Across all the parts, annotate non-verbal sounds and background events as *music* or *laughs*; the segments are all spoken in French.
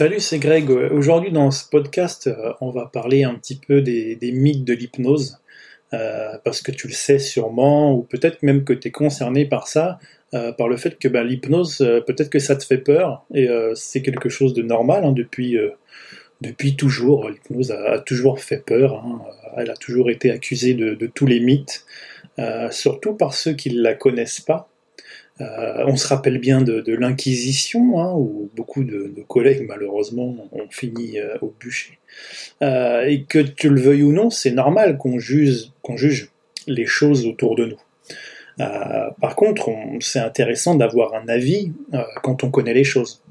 Salut, c'est Greg. Aujourd'hui, dans ce podcast, euh, on va parler un petit peu des, mythes de l'hypnose, euh, parce que tu le sais sûrement, ou peut-être même que tu es concerné par ça, euh, par le fait que bah, l'hypnose, peut-être que ça te fait peur, et c'est quelque chose de normal hein, depuis, depuis toujours. L'hypnose a, toujours fait peur, hein. elle a toujours été accusée de, de tous les mythes, surtout par ceux qui ne la connaissent pas. Euh, on se rappelle bien de, l'Inquisition, hein, où beaucoup de, collègues malheureusement ont fini euh, au bûcher. Euh, et que tu le veuilles ou non, c'est normal qu'on juge, qu'on juge les choses autour de nous. par contre, c'est intéressant d'avoir un avis quand on connaît les choses.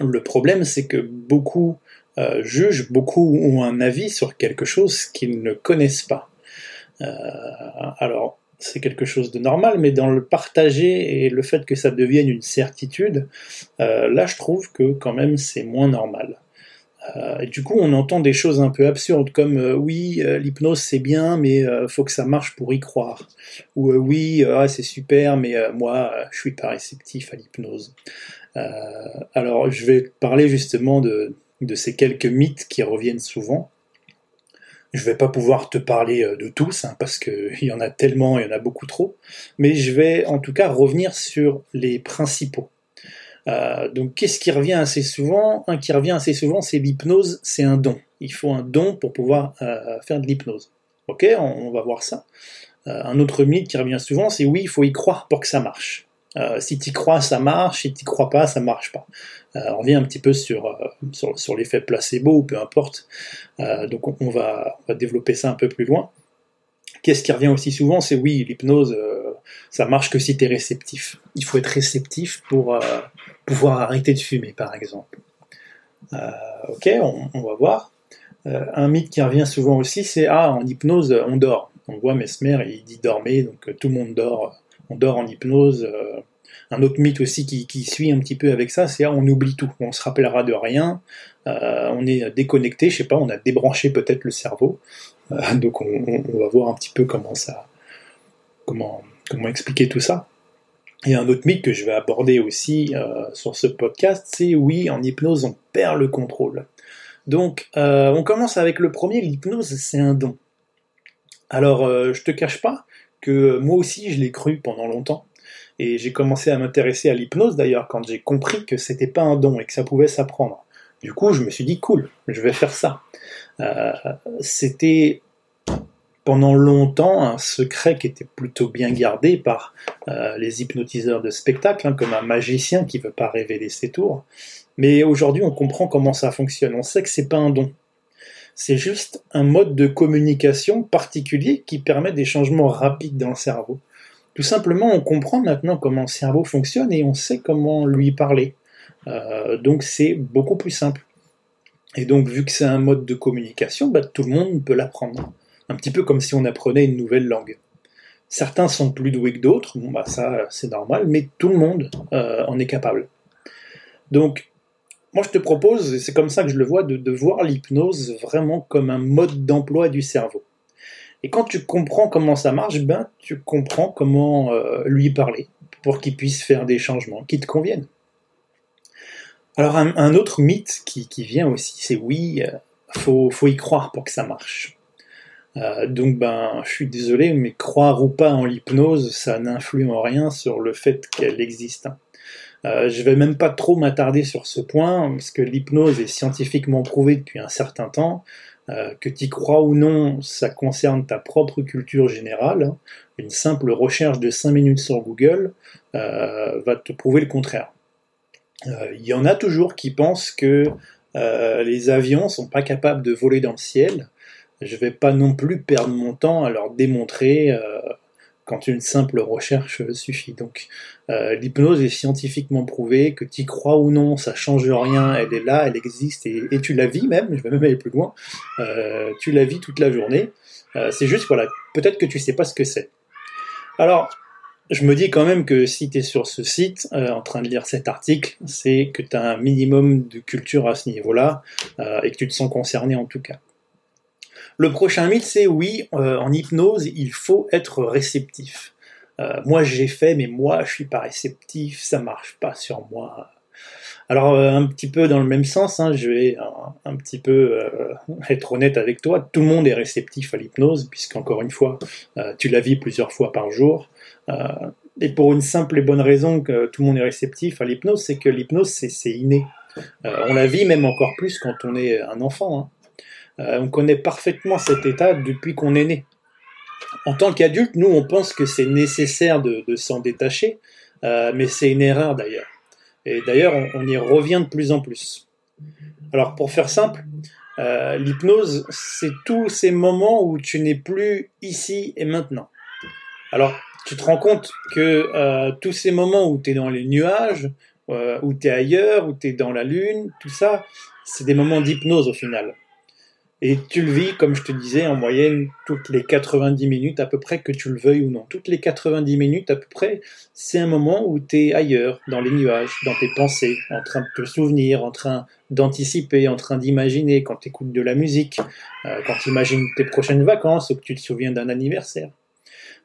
Le problème, c'est que beaucoup jugent, beaucoup ont un avis sur quelque chose qu'ils ne connaissent pas. alors, c'est quelque chose de normal, mais dans le partager et le fait que ça devienne une certitude, euh, là je trouve que quand même c'est moins normal. Euh, et du coup, on entend des choses un peu absurdes comme euh, oui, l'hypnose c'est bien, mais faut que ça marche pour y croire. Ou oui, ah, c'est super, mais moi je suis pas réceptif à l'hypnose. alors, je vais parler justement de, de ces quelques mythes qui reviennent souvent. Je vais pas pouvoir te parler euh, de tous, hein, parce qu'il *laughs* y en a tellement, il y en a beaucoup trop, mais je vais en tout cas revenir sur les principaux. Euh, donc qu'est-ce qui revient assez souvent? Un qui revient assez souvent, c'est l'hypnose, c'est un don. Il faut un don pour pouvoir euh, faire de l'hypnose. Ok, on, va voir ça. un autre mythe qui revient souvent, c'est oui, il faut y croire pour que ça marche. Si tu crois, ça marche. Si tu crois pas, ça marche pas. Euh, on revient un petit peu sur, euh, sur, l'effet placebo, ou peu importe. Euh, donc on, va, développer ça un peu plus loin. Qu'est-ce qui revient aussi souvent C'est oui, l'hypnose, ça marche que si tu es réceptif. Il faut être réceptif pour pouvoir arrêter de fumer, par exemple. ok, on, va voir. un mythe qui revient souvent aussi, c'est ah, en hypnose, on dort. On voit Mesmer, il dit dormez, donc tout le monde dort. On dort en hypnose. Un autre mythe aussi qui, suit un petit peu avec ça, c'est ah, on oublie tout, on se rappellera de rien, euh, on est déconnecté, je sais pas, on a débranché peut-être le cerveau. Euh, *laughs* donc on, va voir un petit peu comment ça, comment, comment expliquer tout ça. Et un autre mythe que je vais aborder aussi euh, sur ce podcast, c'est oui, en hypnose, on perd le contrôle. Donc, on commence avec le premier, l'hypnose, c'est un don. Alors, je te cache pas que moi aussi, je l'ai cru pendant longtemps. Et j'ai commencé à m'intéresser à l'hypnose d'ailleurs quand j'ai compris que c'était pas un don et que ça pouvait s'apprendre. Du coup, je me suis dit cool, je vais faire ça. Euh, c'était pendant longtemps un secret qui était plutôt bien gardé par euh, les hypnotiseurs de spectacle, hein, comme un magicien qui veut pas révéler ses tours. Mais aujourd'hui, on comprend comment ça fonctionne. On sait que c'est pas un don. C'est juste un mode de communication particulier qui permet des changements rapides dans le cerveau. Tout simplement, on comprend maintenant comment le cerveau fonctionne et on sait comment lui parler. Euh, donc c'est beaucoup plus simple. Et donc vu que c'est un mode de communication, bah, tout le monde peut l'apprendre. Un petit peu comme si on apprenait une nouvelle langue. Certains sont plus doués que d'autres, bon bah ça c'est normal, mais tout le monde euh, en est capable. Donc moi je te propose, et c'est comme ça que je le vois, de voir l'hypnose vraiment comme un mode d'emploi du cerveau. Et quand tu comprends comment ça marche, ben tu comprends comment euh, lui parler pour qu'il puisse faire des changements qui te conviennent. Alors un, autre mythe qui, vient aussi, c'est oui, euh, faut, y croire pour que ça marche. Euh, donc ben, je suis désolé, mais croire ou pas en l'hypnose, ça n'influe en rien sur le fait qu'elle existe. Euh, je vais même pas trop m'attarder sur ce point, parce que l'hypnose est scientifiquement prouvée depuis un certain temps. Euh, que tu crois ou non, ça concerne ta propre culture générale. Une simple recherche de 5 minutes sur Google euh, va te prouver le contraire. Euh, il y en a toujours qui pensent que les avions sont pas capables de voler dans le ciel. Je vais pas non plus perdre mon temps à leur démontrer quand une simple recherche suffit. Donc euh, l'hypnose est scientifiquement prouvée, que tu crois ou non, ça change rien, elle est là, elle existe, et, tu la vis même, je vais même aller plus loin, euh, tu la vis toute la journée. Euh, c'est juste, voilà, peut-être que tu sais pas ce que c'est. Alors, je me dis quand même que si tu es sur ce site en train de lire cet article, c'est que tu as un minimum de culture à ce niveau-là, et que tu te sens concerné en tout cas. Le prochain mythe, c'est oui, euh, en hypnose, il faut être réceptif. Euh, moi, j'ai fait, mais moi, je suis pas réceptif, ça marche pas sur moi. Alors euh, un petit peu dans le même sens, hein, je vais un, petit peu *laughs* être honnête avec toi. Tout le monde est réceptif à l'hypnose, puisqu'encore une fois, tu la vis plusieurs fois par jour. et pour une simple et bonne raison que tout le monde est réceptif à l'hypnose, c'est que l'hypnose c'est inné. on la vit même encore plus quand on est un enfant. Hein. On connaît parfaitement cet état depuis qu'on est né. En tant qu'adulte, nous on pense que c'est nécessaire de s'en détacher, mais c'est une erreur d'ailleurs. Et d'ailleurs, on, y revient de plus en plus. Alors, pour faire simple, euh, l'hypnose, c'est tous ces moments où tu n'es plus ici et maintenant. Alors, tu te rends compte que euh, tous ces moments où tu es dans les nuages, euh, où tu es ailleurs, où tu es dans la lune, tout ça, c'est des moments d'hypnose au final. Et tu le vis, comme je te disais, en moyenne toutes les 90 minutes à peu près, que tu le veuilles ou non. Toutes les 90 minutes à peu près, c'est un moment où tu es ailleurs, dans les nuages, dans tes pensées, en train de te souvenir, en train d'anticiper, en train d'imaginer, quand tu écoutes de la musique, euh, quand tu imagines tes prochaines vacances ou que tu te souviens d'un anniversaire.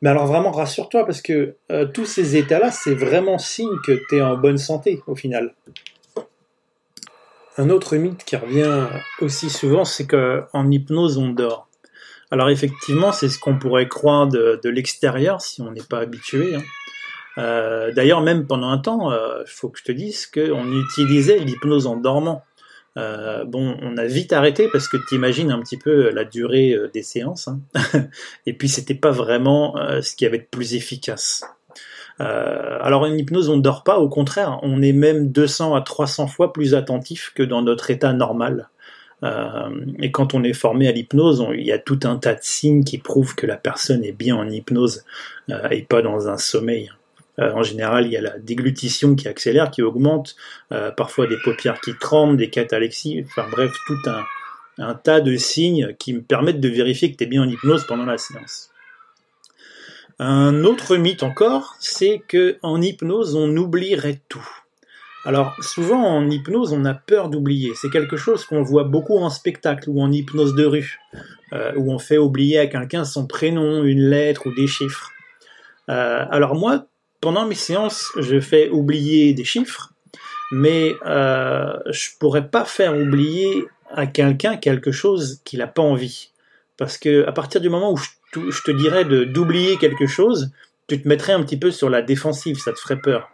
Mais alors vraiment, rassure-toi, parce que euh, tous ces états-là, c'est vraiment signe que tu es en bonne santé au final. Un autre mythe qui revient aussi souvent, c'est qu'en hypnose, on dort. Alors effectivement, c'est ce qu'on pourrait croire de, l'extérieur si on n'est pas habitué. Hein. Euh, d'ailleurs, même pendant un temps, il euh, faut que je te dise qu'on utilisait l'hypnose en dormant. Euh, bon, on a vite arrêté parce que tu imagines un petit peu la durée des séances. Hein. *laughs* Et puis, c'était pas vraiment ce qui avait de plus efficace. Euh, alors en hypnose, on ne dort pas, au contraire, on est même 200 à 300 fois plus attentif que dans notre état normal. Euh, et quand on est formé à l'hypnose, il y a tout un tas de signes qui prouvent que la personne est bien en hypnose euh, et pas dans un sommeil. en général, il y a la déglutition qui accélère, qui augmente, parfois des paupières qui tremblent, des catalexies, enfin bref, tout un, un tas de signes qui me permettent de vérifier que tu es bien en hypnose pendant la séance. Un autre mythe encore, c'est que en hypnose, on oublierait tout. Alors souvent en hypnose, on a peur d'oublier. C'est quelque chose qu'on voit beaucoup en spectacle ou en hypnose de rue, euh, où on fait oublier à quelqu'un son prénom, une lettre ou des chiffres. Euh, alors moi, pendant mes séances, je fais oublier des chiffres, mais euh, je pourrais pas faire oublier à quelqu'un quelque chose qu'il n'a pas envie. Parce que à partir du moment où je te dirais d'oublier quelque chose, tu te mettrais un petit peu sur la défensive, ça te ferait peur.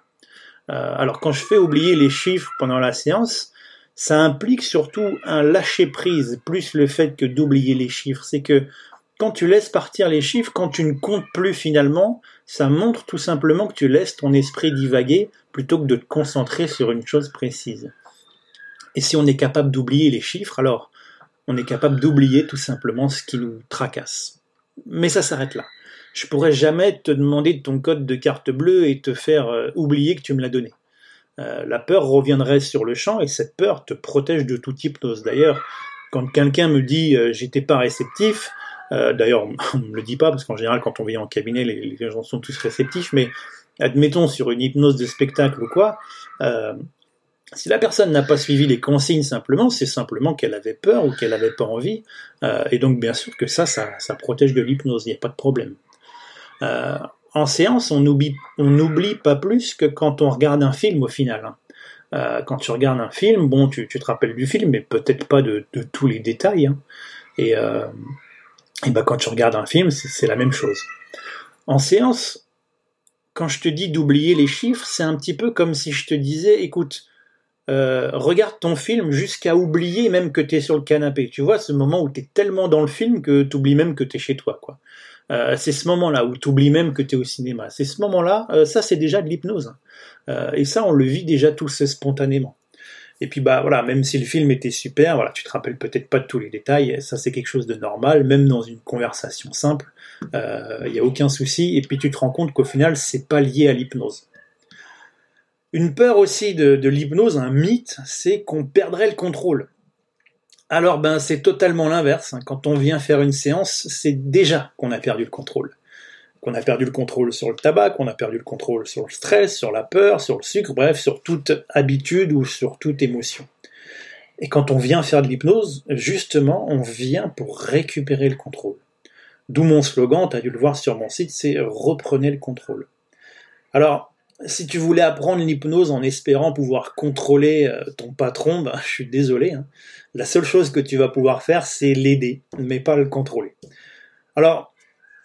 Euh, alors quand je fais oublier les chiffres pendant la séance, ça implique surtout un lâcher prise, plus le fait que d'oublier les chiffres. C'est que quand tu laisses partir les chiffres, quand tu ne comptes plus finalement, ça montre tout simplement que tu laisses ton esprit divaguer plutôt que de te concentrer sur une chose précise. Et si on est capable d'oublier les chiffres, alors on est capable d'oublier tout simplement ce qui nous tracasse mais ça s'arrête là. Je pourrais jamais te demander ton code de carte bleue et te faire euh, oublier que tu me l'as donné. Euh, la peur reviendrait sur le champ et cette peur te protège de toute hypnose. D'ailleurs, quand quelqu'un me dit euh, j'étais pas réceptif, d'ailleurs on me le dit pas parce qu'en général quand on vient en cabinet les, les, gens sont tous réceptifs, mais admettons sur une hypnose de spectacle ou quoi, si la personne n'a pas suivi les consignes simplement, c'est simplement qu'elle avait peur ou qu'elle n'avait pas envie. Euh, et donc bien sûr que ça, ça, protège de l'hypnose, il n'y a pas de problème. Euh, en séance, on n'oublie on pas plus que quand on regarde un film au final. Hein. Euh, quand tu regardes un film, bon, tu, te rappelles du film, mais peut-être pas de, tous les détails. Hein. Et, et ben, quand tu regardes un film, c'est la même chose. En séance, quand je te dis d'oublier les chiffres, c'est un petit peu comme si je te disais, écoute, euh, regarde ton film jusqu'à oublier même que tu es sur le canapé. Tu vois, ce moment où tu es tellement dans le film que tu oublies même que tu es chez toi. quoi. Euh, c'est ce moment-là où tu oublies même que tu es au cinéma. C'est ce moment-là, euh, ça c'est déjà de l'hypnose. et ça, on le vit déjà tous spontanément. Et puis bah voilà, même si le film était super, voilà, tu te rappelles peut-être pas de tous les détails, ça c'est quelque chose de normal, même dans une conversation simple, il n'y a aucun souci, et puis tu te rends compte qu'au final c'est pas lié à l'hypnose. Une peur aussi de, l'hypnose, un mythe, c'est qu'on perdrait le contrôle. Alors ben c'est totalement l'inverse. Hein. Quand on vient faire une séance, c'est déjà qu'on a perdu le contrôle. Qu'on a perdu le contrôle sur le tabac, qu'on a perdu le contrôle sur le stress, sur la peur, sur le sucre, bref, sur toute habitude ou sur toute émotion. Et quand on vient faire de l'hypnose, justement, on vient pour récupérer le contrôle. D'où mon slogan, tu as dû le voir sur mon site, c'est reprenez le contrôle. Alors, si tu voulais apprendre l'hypnose en espérant pouvoir contrôler euh, ton patron, ben, je suis désolé. Hein. La seule chose que tu vas pouvoir faire, c'est l'aider, mais pas le contrôler. Alors,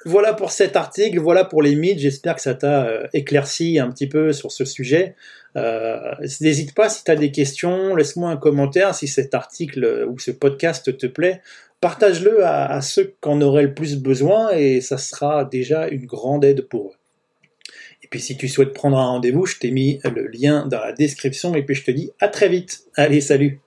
voilà pour cet article, voilà pour les mythes. J'espère que ça t'a euh, éclairci un petit peu sur ce sujet. Euh, n'hésite pas si tu as des questions, laisse-moi un commentaire si cet article ou ce podcast te plaît. Partage-le à, à ceux qui en auraient le plus besoin et ça sera déjà une grande aide pour eux. Puis si tu souhaites prendre un rendez-vous, je t'ai mis le lien dans la description et puis je te dis à très vite. Allez, salut